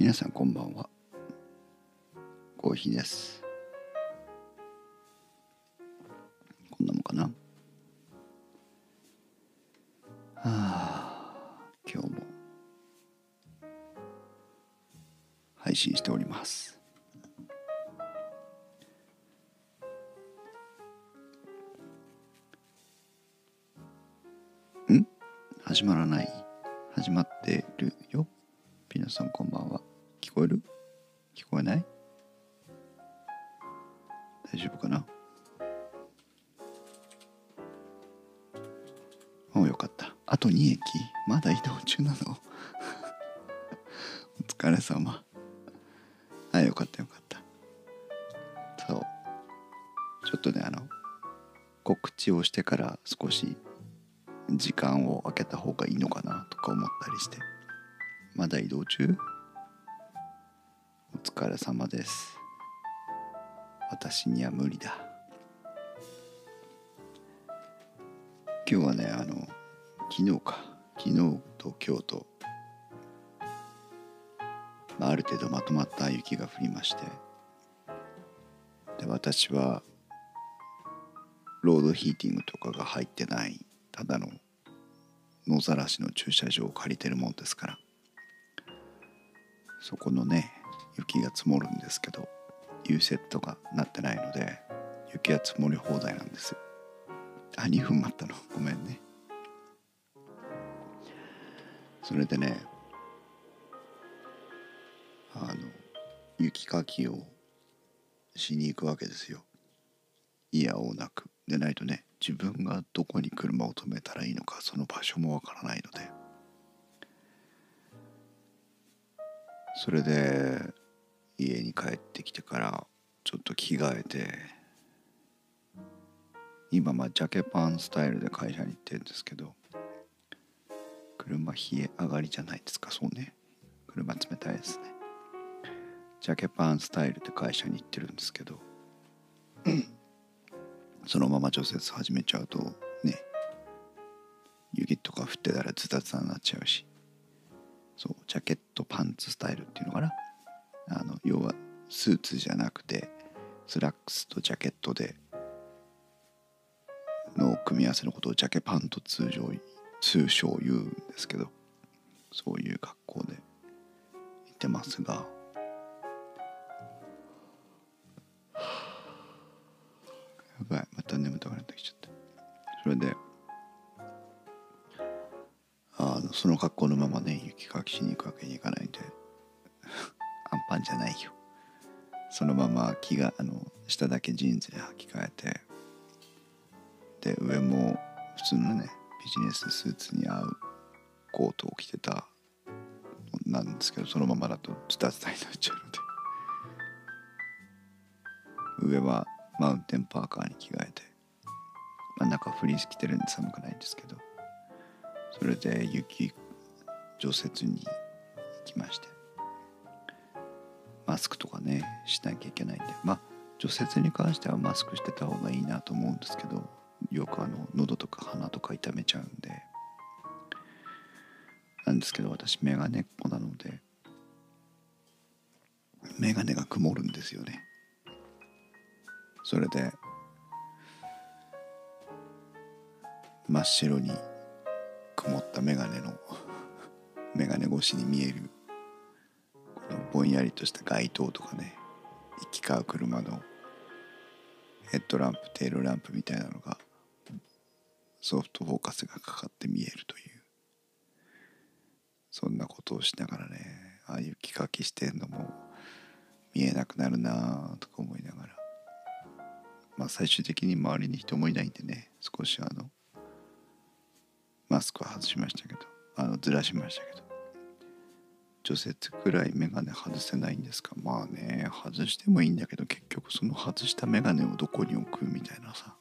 皆さんこんばんは。コーヒーです。かった。あと2駅。まだ移動中なの。お疲れ様。あよかったよかった。そう。ちょっとねあの告知をしてから少し時間を空けた方がいいのかなとか思ったりして。まだ移動中？お疲れ様です。私には無理だ。今日はねあの昨日か。昨日と今日と、まあ、ある程度まとまった雪が降りまして。で私はロードヒーティングとかが入ってないただの野ざらしの駐車場を借りてるもんですから。そこのね雪が積もるんですけど U セットがなってないので雪は積もり放題なんですあ2分待ったの？ごめんね。それでねあの雪かきをしに行くわけですよ。いやおうなく。でないとね自分がどこに車を止めたらいいのかその場所もわからないので。それで家に帰ってきてからちょっと着替えて今まあジャケパンスタイルで会社に行ってるんですけど車冷え上がりじゃないですか。そうね。車冷たいですね。ジャケパンスタイルで会社に行ってるんですけど。そのまま除雪始めちゃうとね雪とか降ってたらズタズタになっちゃうし。そうジャケットパンツスタイルっていうのかな。あの要はスーツじゃなくてスラックスとジャケットでの組み合わせのことをジャケパンと通常通称言うんですけどそういう格好で行ってますが。やばいまた眠たくなってきちゃった。それであのその格好のままね雪かきしに行くわけにいかないんで アンパンじゃないよ。そのまま着があの下だけジーンズに履き替えてで上も普通のねビジネススーツに合うコートを着てた。なんですけどそのままだとズタズタになっちゃうので上はマウンテンパーカーに着替えて、まあ、中フリース着てるんで寒くないんですけど。それで雪除雪に行きまして。マスクとかねしなきゃいけないんで。まあ除雪に関してはマスクしてた方がいいなと思うんですけど。よくあの喉とか鼻とか痛めちゃうんでなんですけど私メガネっ子なのでメガネが曇るんですよね。それで真っ白に曇ったメガネの メガネ越しに見えるこのぼんやりとした街灯とかね行き交う車のヘッドランプテールランプみたいなのがソフトフォーカスがかかって見えるという。そんなことをしながらねああいう雪かきしてんのも見えなくなるなとか思いながら。まあ最終的に周りに人もいないんでね少しあのマスクは外しましたけどあのずらしましたけど。除雪くらい眼鏡外せないんですか？まあね外してもいいんだけど結局その外した眼鏡をどこに置くみたいなさ。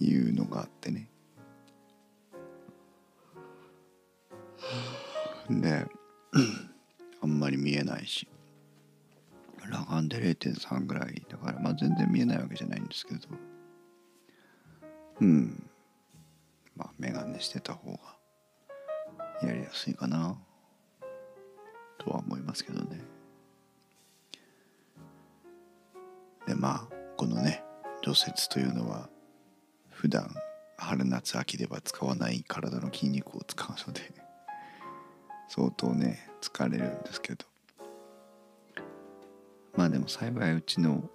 いうのがあってね。であんまり見えないし。裸眼で0.3ぐらいだからまあ全然見えないわけじゃないんですけど。うん。まあ眼鏡してた方がやりやすいかな。とは思いますけどね。でまあこのね除雪というのは普段春夏秋では使わない体の筋肉を使うので相当ね疲れるんですけど。まあでも幸いうちの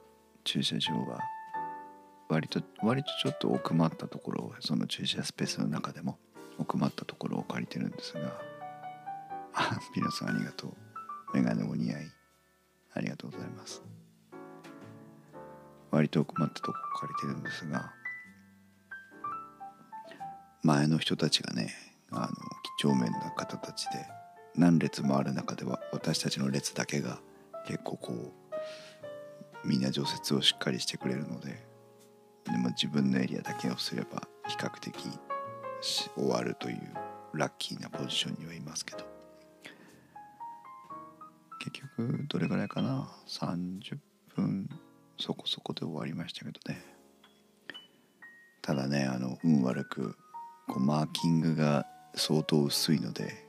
駐車場は割と割とちょっと奥まったところをその駐車スペースの中でも奥まったところを借りてるんですがあピノさんありがとう。メガネお似合い。ありがとうございます。割と奥まったとこ借りてるんですが前の人たちがねあの几帳面な方たちで何列もある中では私たちの列だけが結構こうみんな除雪をしっかりしてくれるのででも自分のエリアだけをすれば比較的終わるというラッキーなポジションにはいますけど。結局どれぐらいかな？30分そこそこで終わりましたけどね。ただねあの運悪くこうマーキングが相当薄いので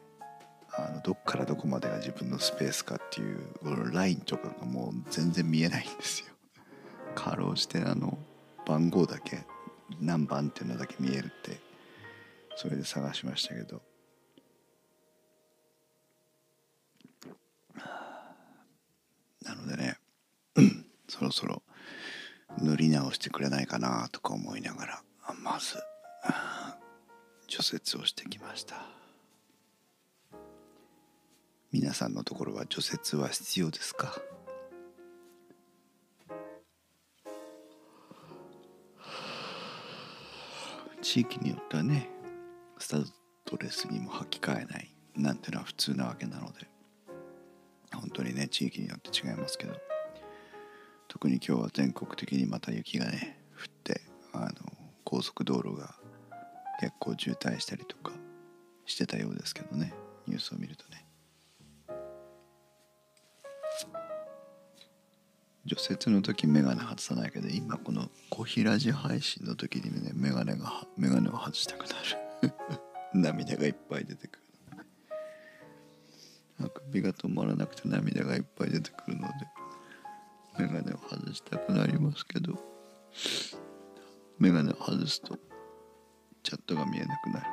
あのどっからどこまでが自分のスペースかっていうこのラインとかがもう全然見えないんですよ。かろうじてあの番号だけ何番っていうのだけ見えるってそれで探しましたけど。なのでね そろそろ塗り直してくれないかなとか思いながらまず除雪をしてきました。皆さんのところは除雪は必要ですか？地域によってはねスタッドレスにも履き替えないなんていうのは普通なわけなので本当にね地域によって違いますけど特に今日は全国的にまた雪がね降ってあの高速道路が結構渋滞したりとかしてたようですけどね。ニュースを見るとね。除雪の時眼鏡外さないけど今この小平寺配信の時にね眼鏡が眼鏡を外したくなる。涙がいっぱい出てくる。あくびが止まらなくて涙がいっぱい出てくるので眼鏡を外したくなりますけど。眼鏡を外すとチャットが見えなくなる。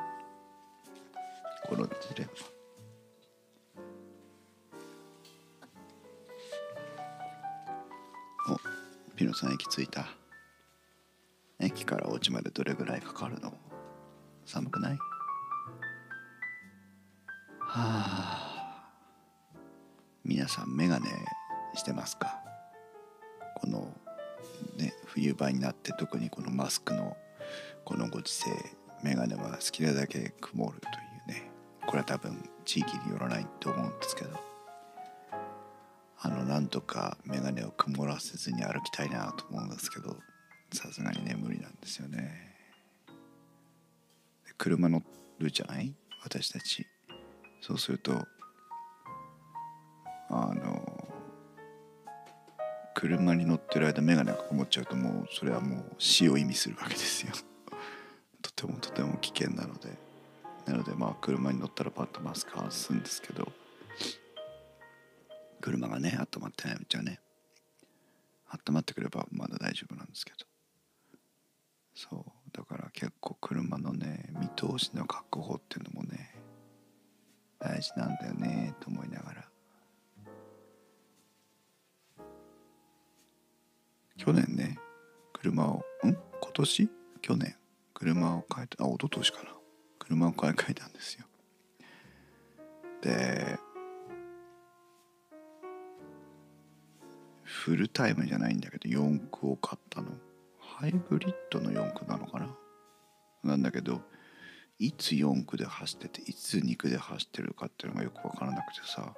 このジレンマ。おピノさん駅着いた。駅からお家までどれぐらいかかるの？寒くない？はあ。皆さんメガネしてますか？このね冬場になって特にこのマスクのこのご時世。メガネは好きなだけ曇るというね。これは多分地域によらないと思うんですけど。あのなんとか眼鏡を曇らせずに歩きたいなと思うんですけどさすがにね無理なんですよね。車乗るじゃない？私たち。そうするとあの車に乗ってる間眼鏡が曇っちゃうともうそれはもう死を意味するわけですよ。てもとても危険なので。なのでまあ車に乗ったらパッとマスク外すんですけど。車がね温まってないうちはね。温まってくればまだ大丈夫なんですけど。そう。だから結構車のね見通しの確保っていうのもね大事なんだよねと思いながら。去年ね車をん？今年？去年。車を変えたあ一昨年かな。車を買い替えたんですよ。でフルタイムじゃないんだけど4駆を買ったの。ハイブリッドの4駆なのかな。なんだけどいつ4駆で走ってていつ2駆で走ってるかっていうのがよく分からなくてさ。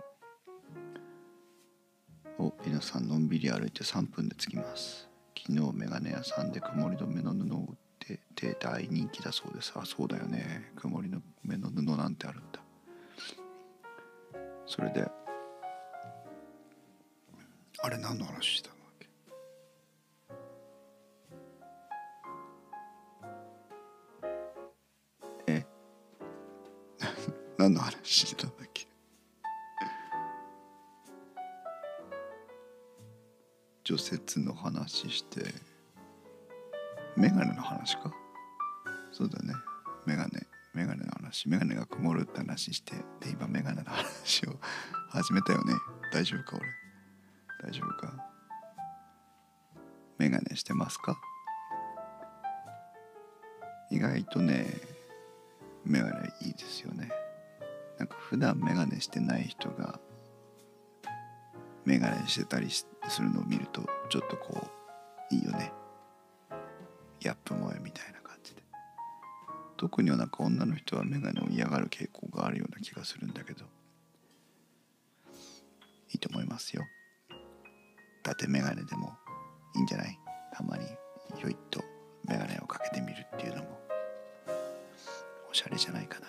お皆さんのんびり歩いて3分で着きます。昨日メガネ屋さんで曇り止めの布を売ってて大人気だそうです。あそうだよね。曇りの目の布なんてあるんだ。それであれ何の話したのえ？何の話したんだっけ？除雪の話して。メガネの話か？そうだね。メガネ。メガネの話。メガネが曇るって話してで今メガネの話を始めたよね。大丈夫か俺？大丈夫か？メガネしてますか？意外とねメガネいいですよね。なんか普段メガネしてない人がメガネしてたりするのを見るとちょっとこういいよね。ギャップ萌えみたいな感じで。特にはなんか女の人はメガネを嫌がる傾向があるような気がするんだけど。いいと思いますよ。伊達メガネでもいいんじゃない？たまにひょいっとメガネをかけてみるっていうのも。おしゃれじゃないかな。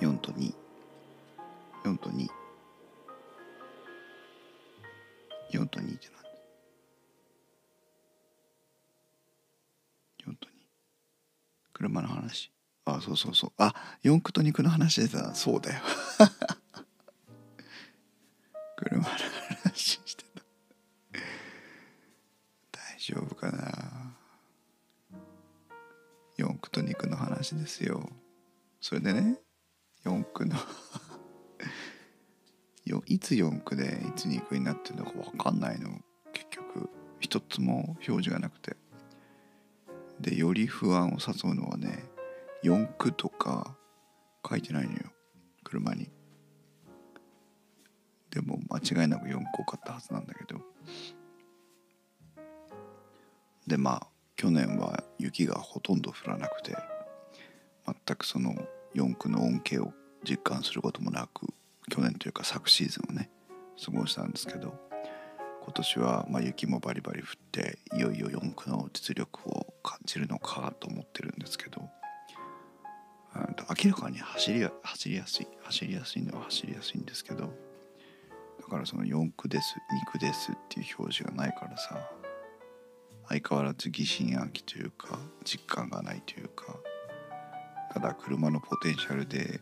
4と2あそうそうそう。あ四駆と肉の話でさそうだよ。車の話してた。大丈夫かな。四駆と肉の話ですよ。それでね四駆の よいつ四駆でいつ二駆になってるのか分かんないの。結局一つも表示がなくて。でより不安を誘うのはね四駆とか書いてないのよ。車に。でも間違いなく4個買ったはずなんだけど。でまあ去年は雪がほとんど降らなくて全くその四駆の恩恵を実感することもなく去年というか昨シーズンをね過ごしたんですけど今年はまあ雪もバリバリ降っていよいよ四駆の実力を感じるのかと思ってるんですけど明らかに走り走りやすい走りやすいのは走りやすいんですけどだからその四駆です肉ですっていう表示がないからさ相変わらず疑心暗鬼というか実感がないというかただ車のポテンシャルで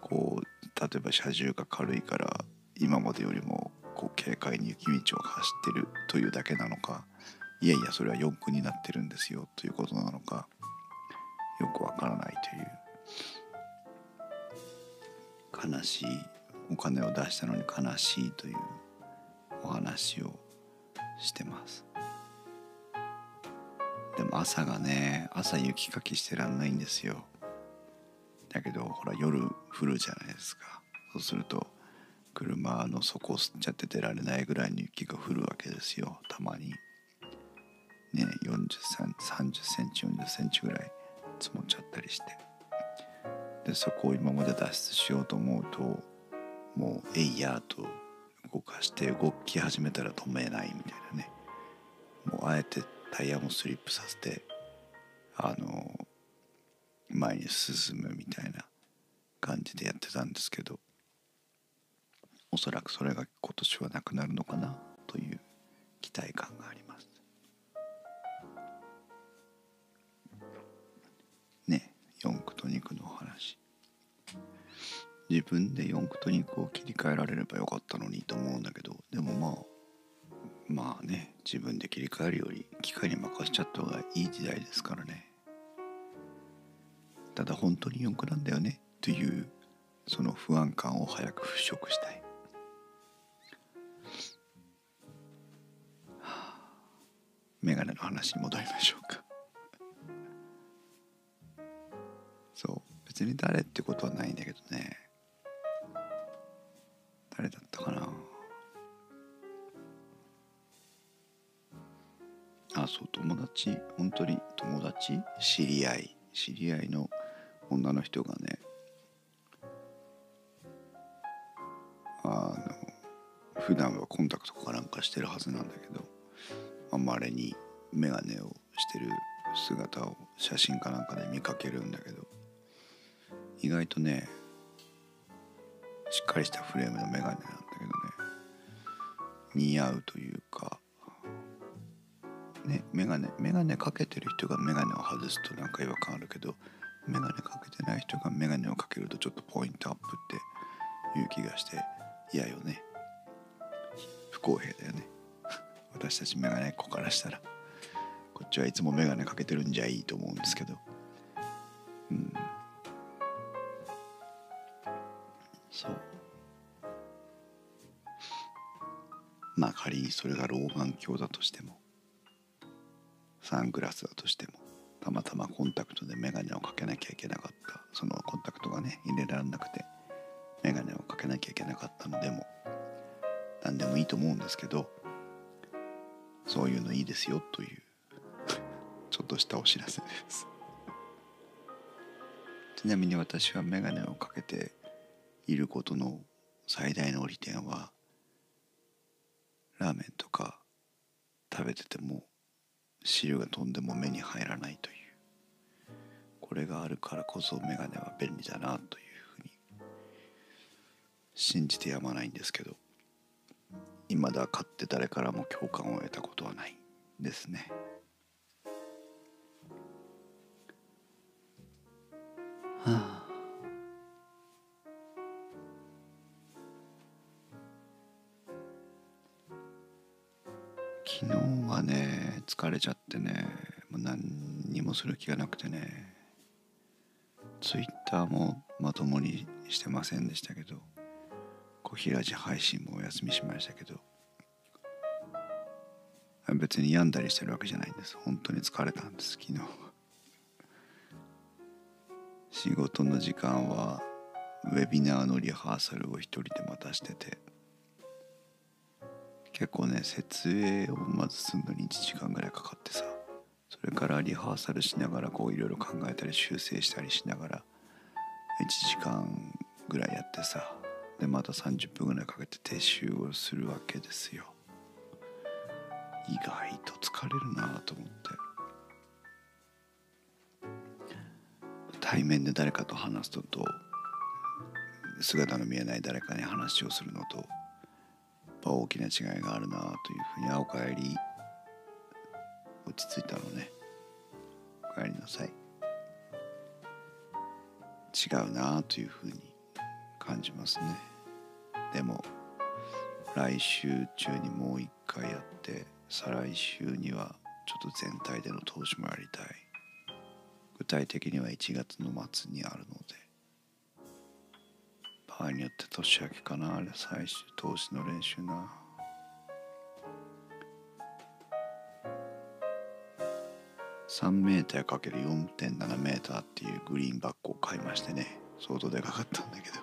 こう例えば車重が軽いから今までよりもこう軽快に雪道を走ってるというだけなのかいやいやそれは四駆になってるんですよということなのかよくわからないという。悲しいお金を出したのに悲しいというお話をしてます。でも朝がね朝雪かきしてらんないんですよ。だけどほら夜降るじゃないですか。そうすると車の底を吸っちゃって出られないぐらいに雪が降るわけですよ。たまに。ね40 30センチ40センチぐらい積もっちゃったりして。でそこを今まで脱出しようと思うともうえいやと動かして動き始めたら止めないみたいなね。もうあえてタイヤもスリップさせてあの前に進むみたいな感じでやってたんですけどおそらくそれが今年はなくなるのかなという期待感があります。四駆と肉の話。自分で四駆と肉を切り替えられればよかったのにと思うんだけどでもまあまあね自分で切り替えるより機械に任せちゃった方がいい時代ですからね。ただ本当に四駆なんだよねというその不安感を早く払拭したい、はあ、メガネの話に戻りましょうか。別に誰ってことはないんだけどね。誰だったかな。あそう友達？本当に友達？知り合い？知り合いの女の人がね。あの普段はコンタクトかなんかしてるはずなんだけどまれに眼鏡をしてる姿を写真かなんかで見かけるんだけど。意外とねしっかりしたフレームの眼鏡なんだけどね。似合うというかね眼鏡眼鏡かけてる人が眼鏡を外すとなんか違和感あるけど眼鏡かけてない人が眼鏡をかけるとちょっとポイントアップっていう気がして嫌よね。不公平だよね。私たちメガネっ子からしたら。こっちはいつもメガネかけてるんじゃいいと思うんですけど。にそれが老眼鏡だとしてもサングラスだとしてもたまたまコンタクトでメガネをかけなきゃいけなかったそのコンタクトがね入れられなくてメガネをかけなきゃいけなかったのでも何でもいいと思うんですけどそういうのいいですよというちょっとしたお知らせです。ちなみに私はメガネをかけていることの最大の利点はラーメンとか食べてても汁が飛んでも目に入らないという。これがあるからこそメガネは便利だなというふうに信じてやまないんですけど未だ買って誰からも共感を得たことはないですね。はあ。ちゃってねもう何にもする気がなくてねツイッターもまともにしてませんでしたけど小平寺配信もお休みしましたけど別に病んだりしてるわけじゃないんです。本当に疲れたんです昨日。仕事の時間はウェビナーのリハーサルを一人でまたしてて結構ね設営をまずするのに1時間ぐらいかかってさそれからリハーサルしながらこういろいろ考えたり修正したりしながら1時間ぐらいやってさでまた30分ぐらいかけて撤収をするわけですよ。意外と疲れるなと思って。対面で誰かと話すのと姿の見えない誰かに話をするのとぱ大きな違いがあるなというふうに「あおかえり」落ち着いたのね。おかえりなさい。違うなというふうに感じますね。でも来週中にもう一回やって再来週にはちょっと全体での投資もやりたい。具体的には1月の末にあるので。場合によって年明けかなあれ最終投資の練習な。3メーターかける4.7メーターっていうグリーンバッグを買いましてね相当でかかったんだけど。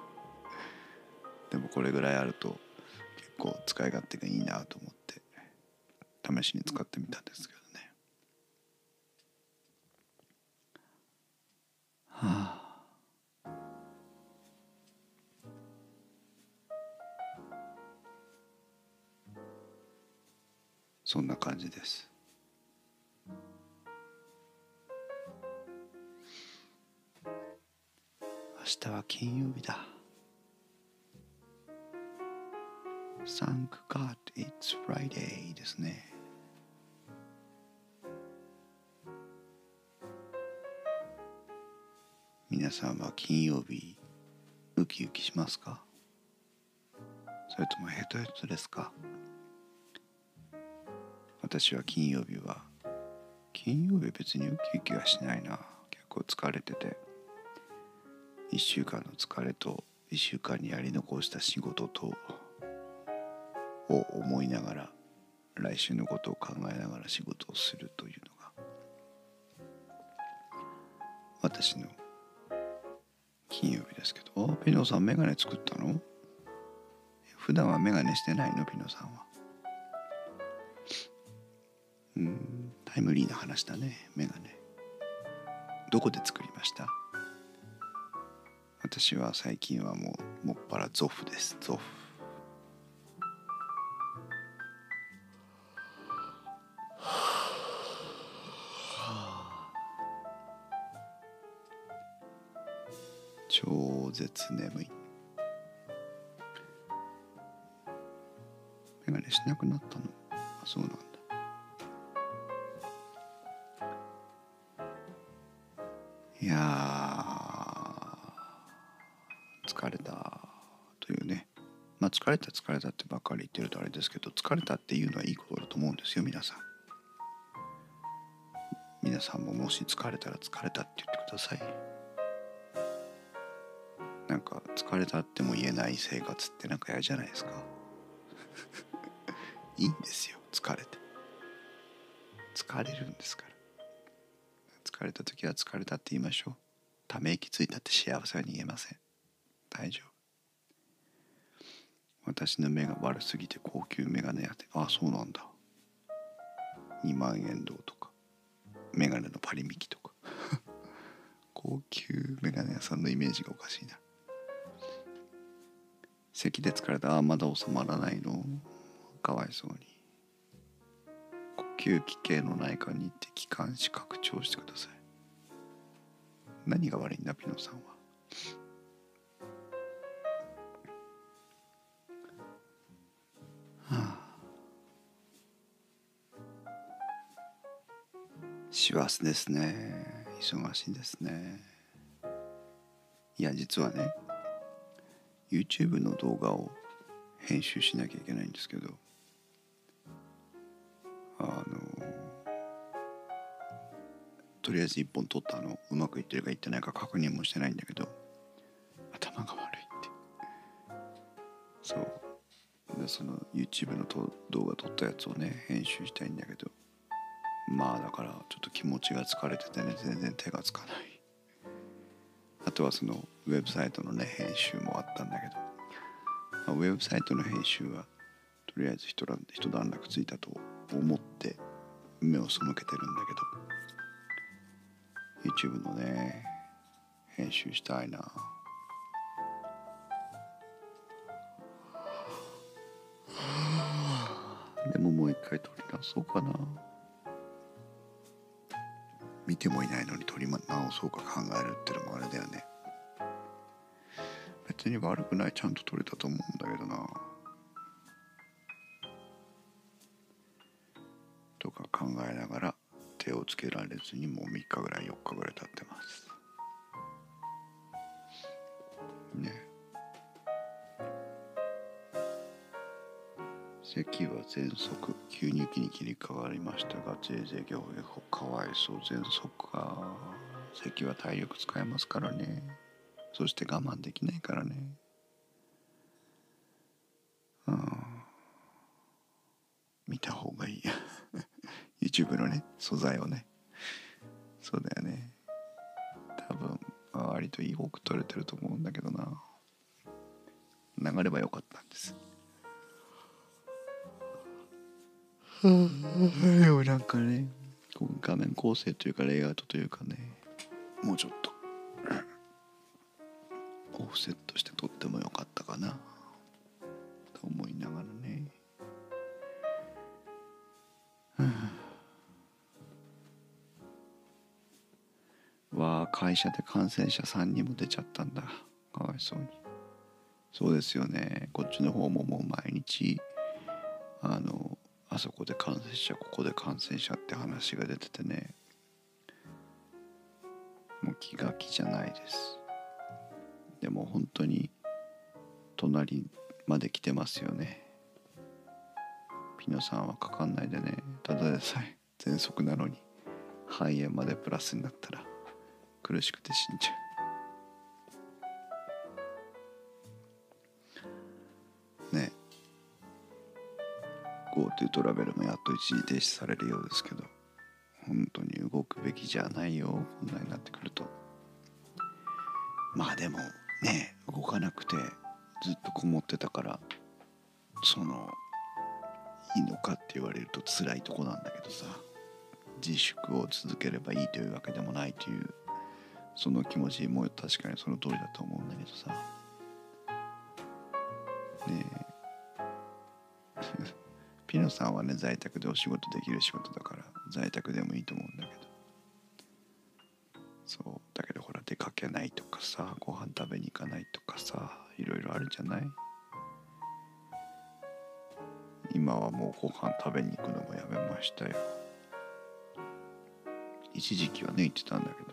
でもこれぐらいあると結構使い勝手がいいなと思って試しに使ってみたんですけど感じです。明日は金曜日だ。Thank God it's Friday ですね。皆さんは金曜日ウキウキしますか？それともヘトヘトですか？私は金曜日は金曜日別にウキウキはしないな。結構疲れてて。1週間の疲れと1週間にやり残した仕事とを思いながら来週のことを考えながら仕事をするというのが私の金曜日ですけど。ピノさんメガネ作ったの？普段はメガネしてないの？ピノさんは。うんタイムリーな話だねメガネ。どこで作りました？私は最近はもうもっぱらゾフです。ゾフ。超絶眠い。メガネしなくなったの？あそうなんだ。いや疲れたというね。まあ疲れた疲れたってばっかり言ってるとあれですけど疲れたっていうのはいいことだと思うんですよ皆さん。皆さんももし疲れたら疲れたって言ってください。なんか疲れたっても言えない生活ってなんか嫌じゃないですか。いいんですよ疲れて。疲れるんですから。疲れた時は疲れたって言いましょう。ため息ついたって幸せは逃げません。大丈夫。私の目が悪すぎて高級メガネやってああそうなんだ。2万円銅とか。メガネのパリミキとか。高級メガネ屋さんのイメージがおかしいな。咳で疲れた。ああまだ収まらないの。かわいそうに。吸器系の内科に行って気管支拡張してください。何が悪いんだピノさんは？師走ですね。忙しいですね。いや実はね YouTube の動画を編集しなきゃいけないんですけどりあえず1本撮ったの。うまくいってるかいってないか確認もしてないんだけど。頭が悪いって。そう。でその YouTube のと動画撮ったやつをね編集したいんだけど。まあだからちょっと気持ちが疲れててね全然手がつかない。あとはそのウェブサイトのね編集もあったんだけど、まあ、ウェブサイトの編集はとりあえず一段一段落ついたと思って目を背けてるんだけど。YouTube のね編集したいな。でももう一回撮り直そうかな。見てもいないのに撮り直そうか考えるってのもあれだよね。別に悪くないちゃんと撮れたと思うんだけどな。とか考えながらつけられずにもう3日ぐらい4日ぐらい経ってます。ね。咳は喘息吸入器に切り替わりましたがぜいぜい行兵かわいそう喘息か咳は体力使えますからね。そして我慢できないからねうん見た方がいい YouTube のね素材をね。そうだよね。多分割といい多く撮れてると思うんだけどな。流ればよかったんです。でも なんかね画面構成というかレイアウトというかねもうちょっと。オフセットして撮ってもよかったかなで感染者3人も出ちゃったんだ。かわいそうに。そうですよね。こっちの方ももう毎日あのあそこで感染者ここで感染者って話が出ててね。もう気が気じゃないです。でも本当に隣まで来てますよね。ピノさんはかかんないでね。ただでさえ喘息なのに肺炎までプラスになったら。苦しくて死んじゃう。ね GoTo トラベルもやっと一時停止されるようですけど本当に動くべきじゃないよこんなになってくると。まあでもね動かなくてずっとこもってたからそのいいのかって言われると辛いとこなんだけどさ自粛を続ければいいというわけでもないというその気持ちも確かにその通りだと思うんだけどさ。ねえ。ピノさんはね在宅でお仕事できる仕事だから在宅でもいいと思うんだけど。そう。だけどほら出かけないとかさご飯食べに行かないとかさいろいろあるじゃない？今はもうご飯食べに行くのもやめましたよ。一時期はね言ってたんだけど。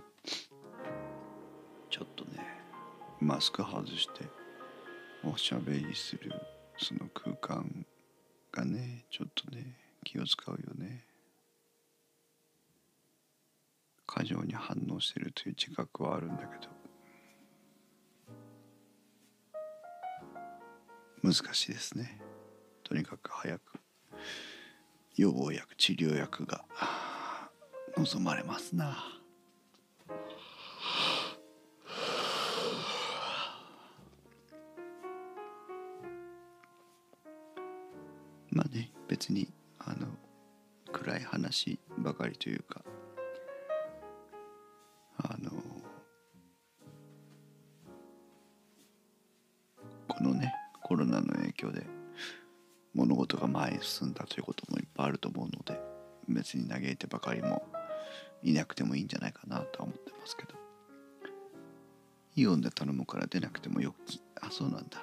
ちょっとね。マスク外しておしゃべりするその空間がねちょっとね気を使うよね。過剰に反応してるという自覚はあるんだけど。難しいですね。とにかく早く予防薬治療薬が望まれますな。別にあの暗い話ばかりというかあのこのねコロナの影響で物事が前に進んだということもいっぱいあると思うので別に嘆いてばかりもいなくてもいいんじゃないかなとは思ってますけど。イオンで頼むから出なくてもよきあそうなんだ。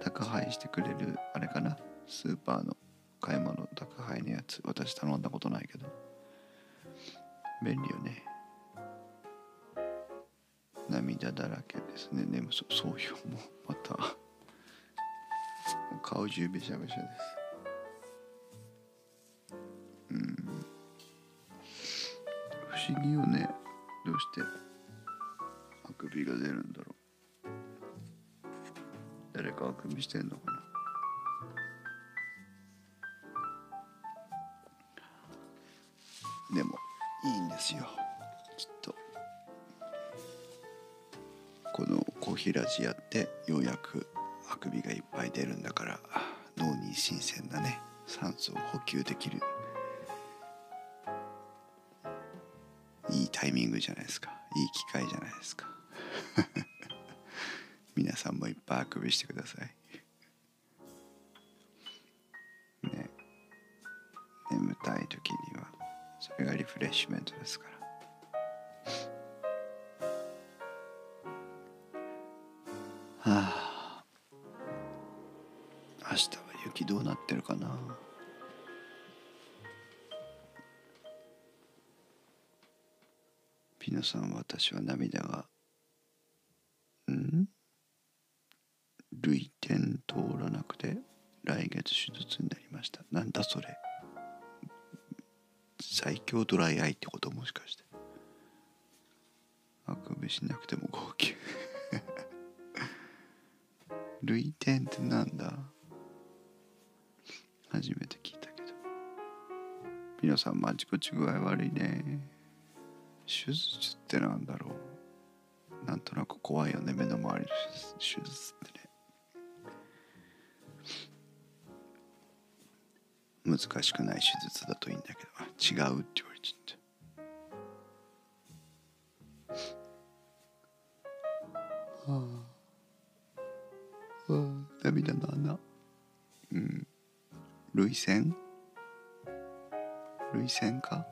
宅配してくれるあれかな。スーパーの買い物宅配のやつ私頼んだことないけど。便利よね。涙だらけですね。でもそそういうもまた。顔中べしゃべしゃです。うん。不思議よね。どうしてあくびが出るんだろう。誰かあくびしてんのかな。ですよ。きっと。このコーヒーラジやってようやくあくびがいっぱい出るんだから脳に新鮮なね酸素を補給できる。いいタイミングじゃないですか。いい機会じゃないですか。皆さんもいっぱいあくびしてください。ね。眠たい時に。それがリフレッシュメントですから。はあ。明日は雪どうなってるかな。ピノさん私は涙が最強ドライアイってこともしかしてあくびしなくても号泣涙点ってなんだ初めて聞いたけど。皆さんまちこち具合悪いね。手術ってなんだろう。なんとなく怖いよね目の周りの手術って。難しくない手術だといいんだけど。あ違うって言われちゃったはあはあ。涙の穴。うん。涙腺？涙腺か？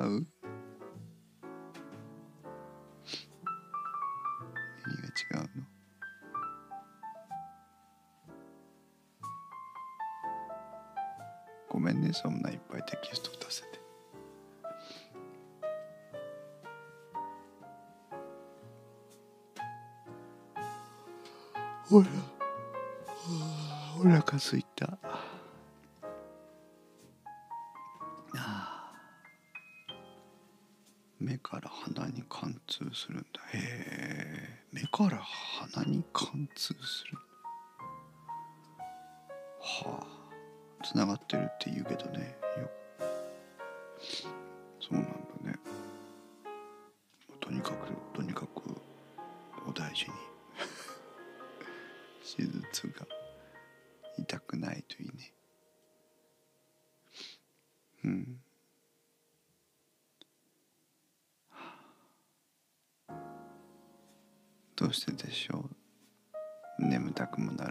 う？何が違うの？ごめんねそんないっぱいテキスト出せて。ほらお腹すいた。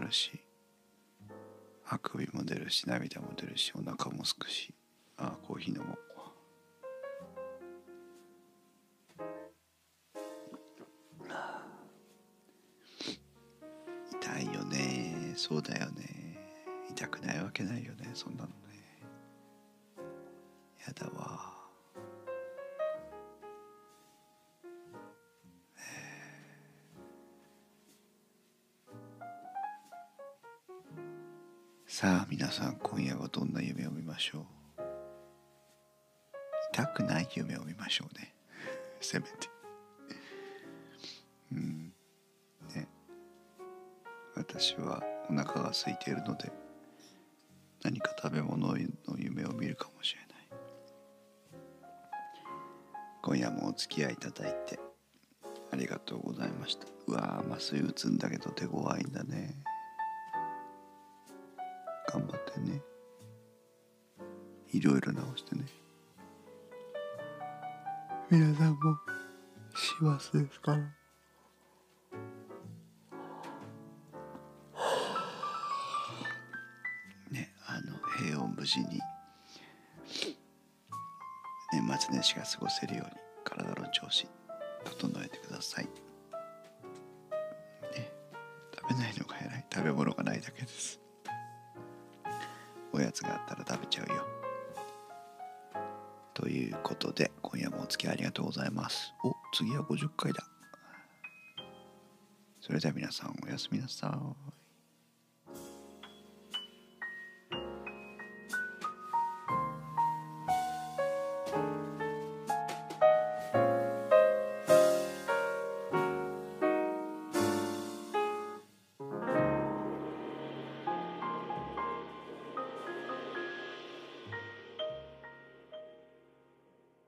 るしあくびも出るし涙も出るしお腹もすくしあコーヒー飲もう。痛いよねそうだよね痛くないわけないよねそんなの。ましょうね。せめて。うん。ね。私はお腹が空いているので何か食べ物の夢を見るかもしれない。今夜もお付き合いいただいてありがとうございました。うわー麻酔打つんだけど手強いんだね。頑張ってね。いろいろ直してね。皆さんも幸せですから。ねあの平穏無事に年末年始が過ごせるように体の調子整えてください、ね、食べないのが偉い。食べ物がないだけです。おやつがあったら食べちゃうよ。ということで今夜もお付き合いありがとうございます。お次は50回だ。それでは皆さんおやすみなさい。